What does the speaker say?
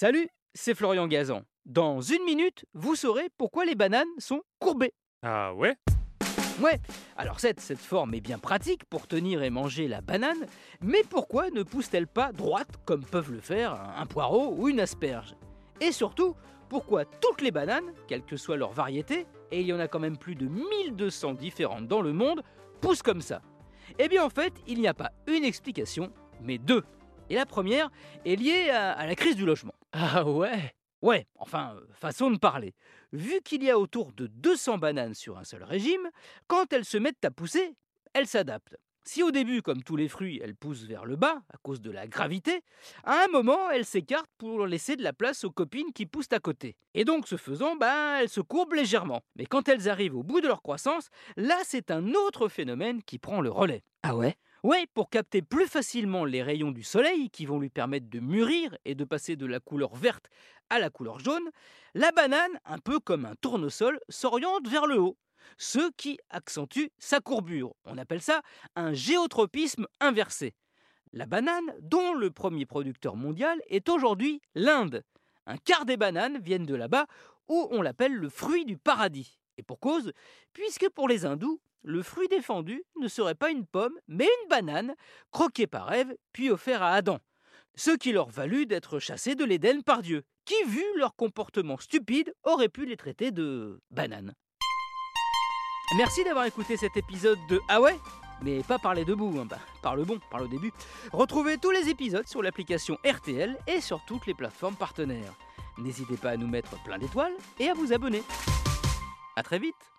Salut, c'est Florian Gazan. Dans une minute, vous saurez pourquoi les bananes sont courbées. Ah ouais? Ouais, alors cette, cette forme est bien pratique pour tenir et manger la banane, mais pourquoi ne pousse-t-elle pas droite comme peuvent le faire un poireau ou une asperge? Et surtout, pourquoi toutes les bananes, quelle que soit leur variété, et il y en a quand même plus de 1200 différentes dans le monde, poussent comme ça? Eh bien en fait, il n'y a pas une explication, mais deux. Et la première est liée à, à la crise du logement. Ah ouais? Ouais, enfin, euh, façon de parler. Vu qu'il y a autour de 200 bananes sur un seul régime, quand elles se mettent à pousser, elles s'adaptent. Si au début, comme tous les fruits, elles poussent vers le bas à cause de la gravité, à un moment, elles s'écartent pour laisser de la place aux copines qui poussent à côté. Et donc, ce faisant, ben, elles se courbent légèrement. Mais quand elles arrivent au bout de leur croissance, là, c'est un autre phénomène qui prend le relais. Ah ouais? Ouais, pour capter plus facilement les rayons du soleil qui vont lui permettre de mûrir et de passer de la couleur verte à la couleur jaune, la banane, un peu comme un tournesol, s'oriente vers le haut, ce qui accentue sa courbure. On appelle ça un géotropisme inversé. La banane, dont le premier producteur mondial est aujourd'hui l'Inde. Un quart des bananes viennent de là-bas, où on l'appelle le fruit du paradis. Et pour cause, puisque pour les hindous, le fruit défendu ne serait pas une pomme, mais une banane, croquée par Ève, puis offerte à Adam. Ce qui leur valut d'être chassés de l'Éden par Dieu, qui, vu leur comportement stupide, aurait pu les traiter de bananes. Merci d'avoir écouté cet épisode de Ah ouais? Mais pas par les debout, hein, bah, par le bon, par le début. Retrouvez tous les épisodes sur l'application RTL et sur toutes les plateformes partenaires. N'hésitez pas à nous mettre plein d'étoiles et à vous abonner. A très vite